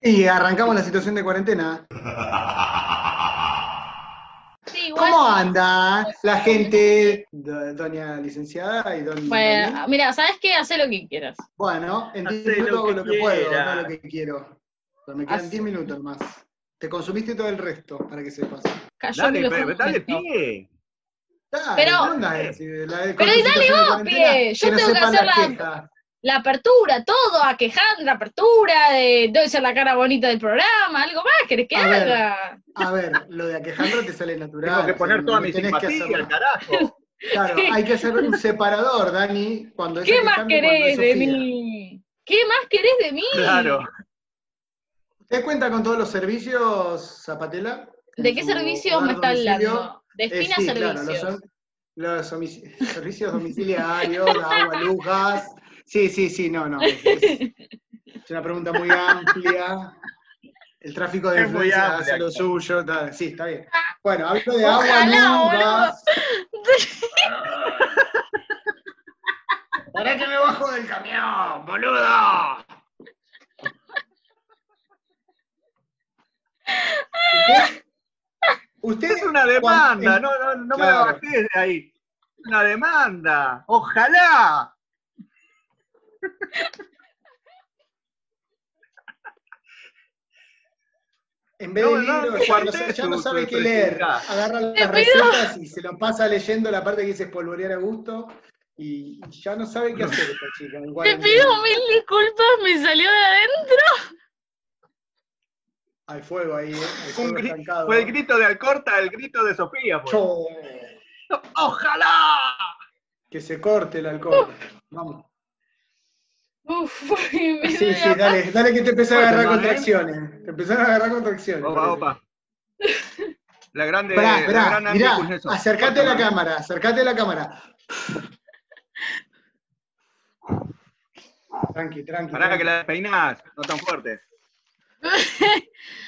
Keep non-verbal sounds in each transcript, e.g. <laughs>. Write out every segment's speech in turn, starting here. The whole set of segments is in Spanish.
Y arrancamos la situación de cuarentena. <laughs> Sí, igual. ¿Cómo anda la gente, do- doña licenciada y don Bueno, Dani? mira, ¿sabes qué? Haz lo que quieras. Bueno, en 10 Hacé minutos lo hago que lo que puedo, no lo que quiero. Pero me quedan Haz- 10 minutos más. Te consumiste todo el resto, para que sepas. Cayó Dale, mi pe- ojo dale pie. Dale, Pero- ¿qué onda es? La de- con pero y dale situación de vos, cuarentena, pie, yo no tengo que sepan hacer la la-. La apertura, todo, a quejar, la apertura, de debe ser la cara bonita del programa, algo más, ¿querés que A ver, haga? A ver, lo de Aquejandro te sale natural. Tengo que o sea, poner toda mi simpatía, carajo. Claro, hay que hacer un separador, Dani, cuando es ¿Qué más querés de mí? ¿Qué más querés de mí? Claro. ¿Usted cuenta con todos los servicios, Zapatela? ¿De qué servicios me está hablando? Eh, Defina sí, claro, los, servicios. son- los domici- servicios domiciliarios, <laughs> agua, luz, gas. Sí, sí, sí, no, no. Es, <laughs> es una pregunta muy amplia. El tráfico de influencia hace lo suyo. Sí, está bien. Bueno, hablo de agua, Ojalá, boludo. gas. ¿Para que me bajo del camión, boludo? ¿Usted? ¿Usted Es una demanda, cuando- no, no, no me Claro. la bajé de ahí. Una demanda. Ojalá. En vez No, de no, libros, ya, no, ya no sabe qué leer. Agarra las recetas y se lo pasa leyendo la parte que dice espolvorear a gusto y ya no sabe qué hacer esta chica. <laughs> Te pido mil disculpas, me salió de adentro. Hay fuego ahí, ¿eh? Hay Un fuego gri- estancado. Fue el grito de Alcorta, el grito de Sofía. Cho, ¡Ojalá! Que se corte el alcohol. Vamos. Uf, <laughs> me Sí, sí, la dale, dale que te empezás a agarrar contracciones. Te empezás a agarrar contracciones. Opa, opa. La grande, Pará, la esperá, gran mirá, acercate a la cámara, acercate a la cámara. Tranqui, tranqui. Pará tranqui. que la despeinás, no tan fuerte.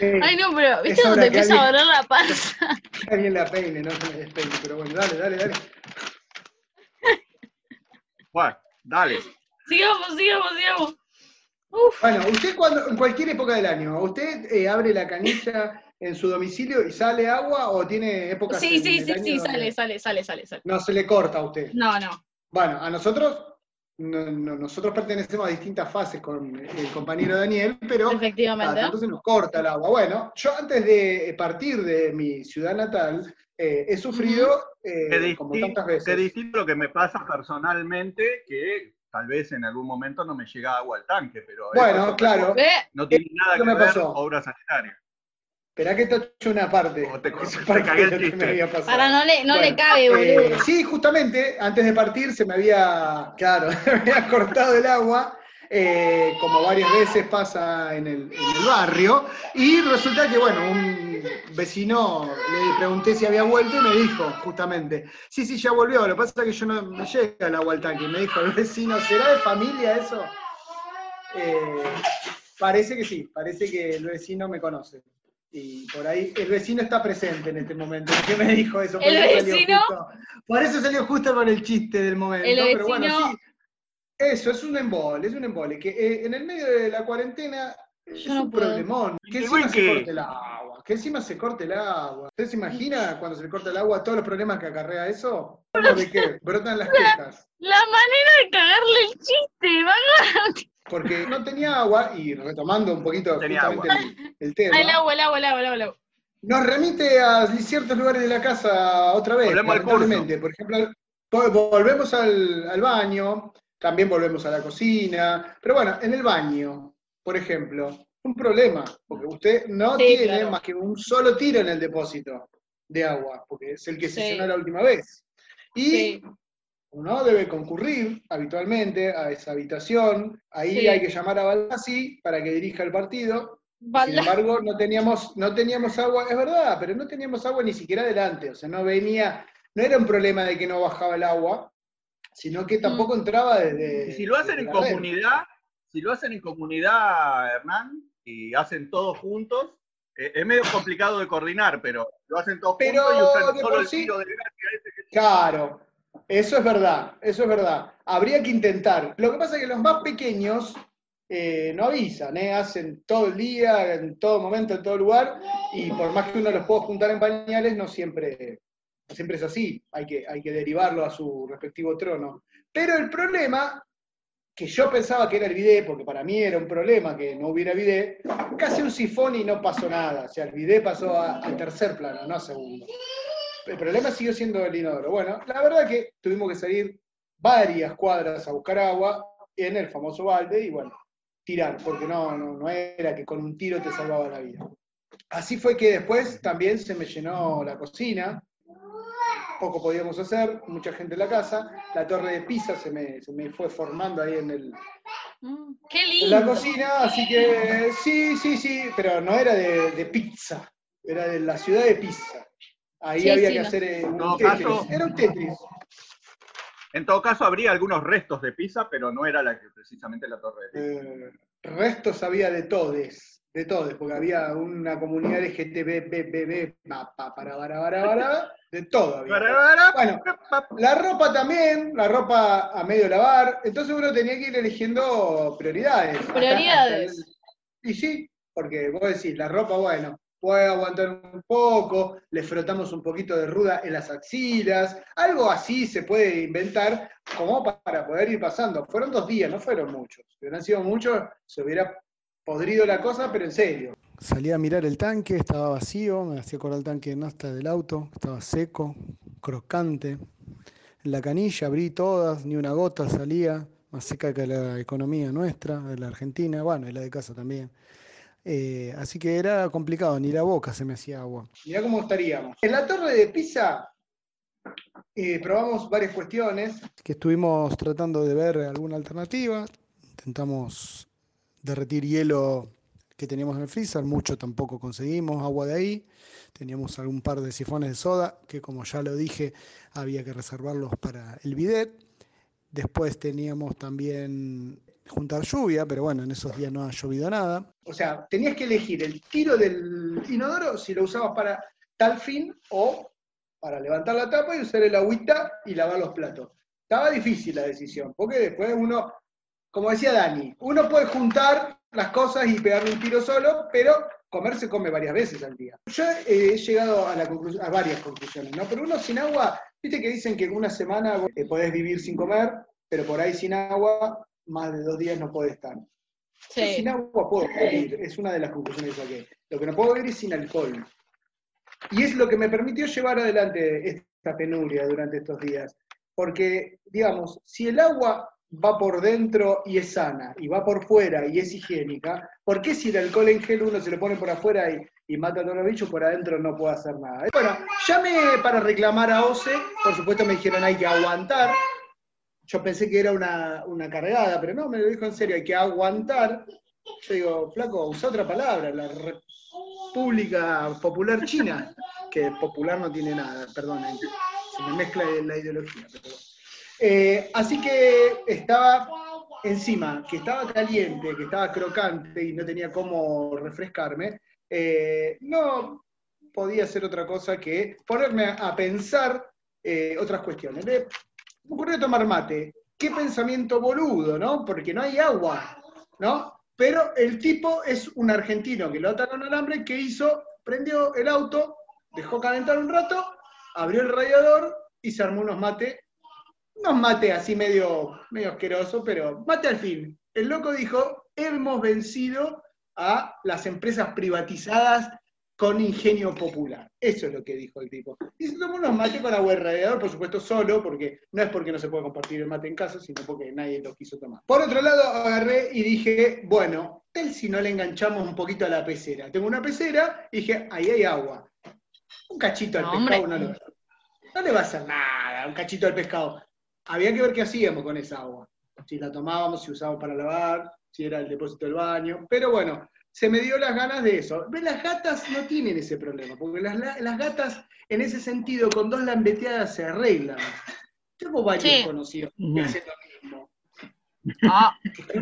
Ay, no, pero ¿viste que empieza a doler la panza? <laughs> que alguien la peine, no se me despeine, pero bueno, dale, dale, dale. Bueno, dale. Sigamos, sigamos, sigamos. Uf, Bueno, usted cuando, en cualquier época del año, ¿usted eh, abre la canilla en su domicilio y sale agua o tiene épocas sí, sí, sí, sí, donde sale, sale, sale, sale, sale. No se le corta a usted. No, no. Bueno, a nosotros, no- no- nosotros pertenecemos a distintas fases con el compañero Daniel, pero Efectivamente. se nos corta el agua. Bueno, yo antes de partir de mi ciudad natal, eh, he sufrido, eh, como tantas que veces. distinto lo que me pasa personalmente, que tal vez en algún momento no me llega agua al tanque, pero Bueno, claro. No tiene nada que me ver pasó. obra sanitaria. Esperá que te he hecho una parte. O te- Esa te parte cagué el de lo que chiste. me había pasado. para no le, no le cabe, Eh, boludo. sí, justamente, antes de partir se me había, claro, <laughs> me había cortado el agua, eh, como varias veces pasa en el, en el barrio, y resulta que, bueno, un vecino le pregunté si había vuelto y me dijo, justamente, sí, sí, ya volvió, lo que pasa es que yo no me llega el agua al tanque. Me dijo el vecino, ¿será de familia eso? Eh, parece que sí, parece que el vecino me conoce. Y por ahí, el vecino está presente en este momento. ¿Qué me dijo eso? Por ¿El eso salió justo- por eso salió justo con el chiste del momento. El pero bueno, sí. Eso, es un embole, es un embole. Que eh, en el medio de la cuarentena es no un puedo. problemón. Que ¿Y encima se corte el agua. Que encima se corte el agua. ¿Usted se imagina cuando se le corta el agua todos los problemas que acarrea eso? ¿De qué? Brotan las quejas. La manera de cagarle el chiste, vaga. Porque no tenía agua, y retomando un poquito tenía justamente el, el tema. Ah, El agua, el agua, el agua, el agua, el agua. Nos remite a ciertos lugares de la casa otra vez, Volvemos al lamentablemente. Por ejemplo, volvemos al, al baño, también volvemos a la cocina, pero bueno, en el baño, por ejemplo, un problema, porque usted no Sí, tiene claro. más que un solo tiro en el depósito de agua, porque es el que se Sí. llenó la última vez. Y Sí. uno debe concurrir habitualmente a esa habitación, ahí hay que llamar a Baldassi para que dirija el partido, sin embargo, no teníamos, no teníamos agua, es verdad, pero no teníamos agua ni siquiera adelante, o sea, no venía, no era un problema de que no bajaba el agua, sino que tampoco entraba desde... Y si lo hacen desde en red. comunidad, si lo hacen en comunidad, Hernán, y hacen todos juntos, eh, es medio complicado de coordinar, pero lo hacen todos Pero juntos y usan de solo por el sí- tiro de Claro, eso es verdad, eso es verdad. Habría que intentar. Lo que pasa es que los más pequeños eh, no avisan, ¿eh? hacen todo el día, en todo momento, en todo lugar, y por más que uno los pueda juntar en pañales, no siempre, siempre es así, hay que, hay que derivarlo a su respectivo trono. Pero el problema, que yo pensaba que era el bidet, porque para mí era un problema que no hubiera bidet, casi un sifón y no pasó nada, o sea, el bidet pasó a- tercer plano, no a segundo. El problema siguió siendo el inodoro. Bueno, la verdad que tuvimos que salir varias cuadras a buscar agua en el famoso balde y bueno, tirar, porque no, no, no era que con un tiro te salvaba la vida. Así fue que después también se me llenó la cocina, poco podíamos hacer, mucha gente en la casa, la torre de Pisa se me, se me fue formando ahí en, el, Mm, en la cocina, así que sí, sí, sí, pero no era de, de pizza, era de la ciudad de Pisa. Ahí Sí, había sí, que no. hacer eh, un Tetris, caso- era un Tetris. En todo caso, habría algunos restos de pizza, pero no era la que precisamente la torre de pizza. Eh, restos había de todes, de todes, porque había una comunidad LGTB, pa, pa, para, para, para, para, de todo había. Bueno, la ropa también, la ropa a medio lavar, entonces uno tenía que ir eligiendo prioridades. Prioridades. Y sí, porque vos decís, la ropa, bueno, puede aguantar un poco, le frotamos un poquito de ruda en las axilas, algo así se puede inventar como pa- para poder ir pasando. Fueron dos días, no fueron muchos. Si hubieran sido muchos, se hubiera podrido la cosa, pero en serio. Salí a mirar el tanque, estaba vacío, me hacía acordar el tanque de nafta del auto, estaba seco, crocante. En la canilla abrí todas, ni una gota salía, más seca que la economía nuestra, de la Argentina, bueno, y la de casa también. Eh, así que era complicado, ni la boca se me hacía agua. Mirá cómo estaríamos. En la torre de Pisa eh, probamos varias cuestiones. Que estuvimos tratando de ver alguna alternativa. Intentamos derretir hielo que teníamos en el freezer, mucho tampoco conseguimos, agua de ahí. Teníamos algún par de sifones de soda, que como ya lo dije, había que reservarlos para el bidet. Después teníamos también juntar lluvia, pero bueno, en esos días no ha llovido nada. O sea, tenías que elegir el tiro del inodoro si lo usabas para tal fin o para levantar la tapa y usar el agüita y lavar los platos. Estaba difícil la decisión, porque después uno, como decía Dani, uno puede juntar las cosas y pegarle un tiro solo, pero comer se come varias veces al día. Yo eh, he llegado a, la a varias conclusiones, ¿no? Pero uno sin agua, viste que dicen que en una semana vos, eh, podés vivir sin comer, pero por ahí sin agua, más de dos días no podés estar. Yo sin agua puedo vivir, es una de las conclusiones que saqué. Lo que no puedo vivir es sin alcohol. Y es lo que me permitió llevar adelante esta penuria durante estos días. Porque, digamos, si el agua va por dentro y es sana, y va por fuera y es higiénica, ¿por qué si el alcohol en gel uno se lo pone por afuera y, mata a todos los bichos, por adentro no puede hacer nada? Bueno, llamé para reclamar a OCE, por supuesto me dijeron hay que aguantar, yo pensé que era una, una cargada, pero no, me lo dijo en serio, hay que aguantar. Yo digo, flaco, usa otra palabra, la República Popular China, que popular no tiene nada, perdón, se me mezcla la ideología. pero. Eh, así que estaba encima, que estaba caliente, que estaba crocante y no tenía cómo refrescarme, eh, no podía hacer otra cosa que ponerme a, pensar eh, otras cuestiones. Me ocurrió tomar mate. Qué pensamiento boludo, ¿no? Porque no hay agua, ¿no? Pero el tipo es un argentino que lo ataron al alambre, que hizo, prendió el auto, dejó calentar un rato, abrió el radiador y se armó unos mate, unos mate así medio, medio asqueroso, pero mate al fin. El loco dijo, hemos vencido a las empresas privatizadas con ingenio popular. Eso es lo que dijo el tipo. Y se tomó unos mates con agua radiador, por supuesto solo, porque no es porque no se puede compartir el mate en casa, sino porque nadie lo quiso tomar. Por otro lado, agarré y dije, bueno, él si no le enganchamos un poquito a la pecera. Tengo una pecera y dije, ahí hay agua. Un cachito al No, pescado no no le va a hacer nada, un cachito al pescado. Había que ver qué hacíamos con esa agua. Si la tomábamos, si usábamos para lavar, si era el depósito del baño. Pero bueno, se me dio las ganas de eso. ¿Ves? Las gatas no tienen ese problema, porque las, la- las gatas, en ese sentido, con dos lambeteadas se arreglan. Tengo varios Sí. conocidos que hacen lo mismo. Ah,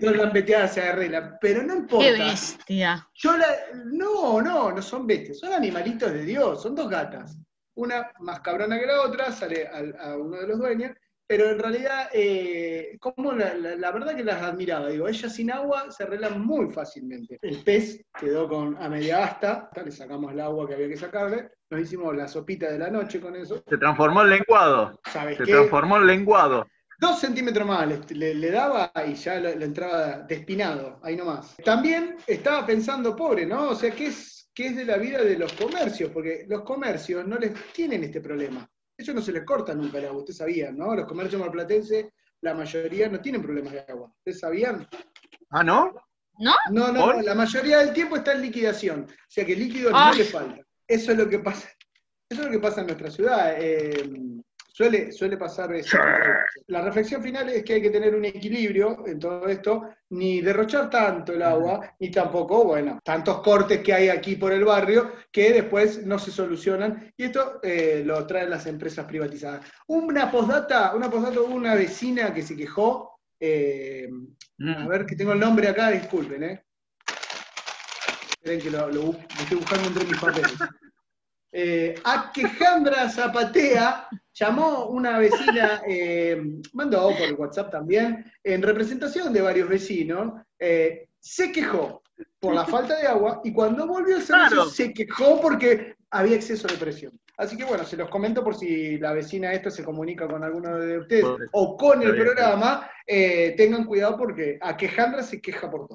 dos lambeteadas se arreglan, pero no qué importa. bestia. Yo la, no, no, no son bestias, son animalitos de Dios, son dos gatas. Una más cabrona que la otra, sale al- a uno de los dueños, pero en realidad, eh, como la, la- la verdad que las admiraba, digo, ellas sin agua se arreglan muy fácilmente. El pez quedó con a media asta, le sacamos el agua que había que sacarle, nos hicimos la sopita de la noche con eso, Se transformó en lenguado. ¿sabes Se qué? transformó en lenguado. Dos centímetros más le, le- le daba y ya le, le entraba despinado, ahí nomás. También estaba pensando, pobre, ¿no? O sea, ¿qué es, ¿qué es de la vida de los comercios? Porque los comercios no les tienen este problema. Ellos no se les corta nunca el agua, ustedes sabían, ¿no? Los comercios marplatenses, la mayoría no tienen problemas de agua. ¿Ustedes sabían? Ah, ¿no? ¿No? No, no, la mayoría del tiempo está en liquidación. O sea que líquido no le falta. Eso es lo que pasa. Eso es lo que pasa en nuestra ciudad. eh, suele, suele pasar eso. La reflexión final es que hay que tener un equilibrio en todo esto, ni derrochar tanto el agua, ni tampoco, bueno, tantos cortes que hay aquí por el barrio que después no se solucionan. Y esto eh, lo traen las empresas privatizadas. Una postdata, una postdata, una vecina que se quejó. eh, a Mm. ver, que tengo el nombre acá, disculpen, ¿eh? Esperen que lo, lo estoy buscando entre mis papeles. Eh, Aquejandra Zapatea llamó una vecina, eh, mandó por WhatsApp también, en representación de varios vecinos, eh, se quejó por la falta de agua y cuando volvió el servicio Claro. se quejó porque había exceso de presión. Así que bueno, se los comento por si la vecina esta se comunica con alguno de ustedes o con el programa, eh, tengan cuidado porque Aquejandra se queja por todo.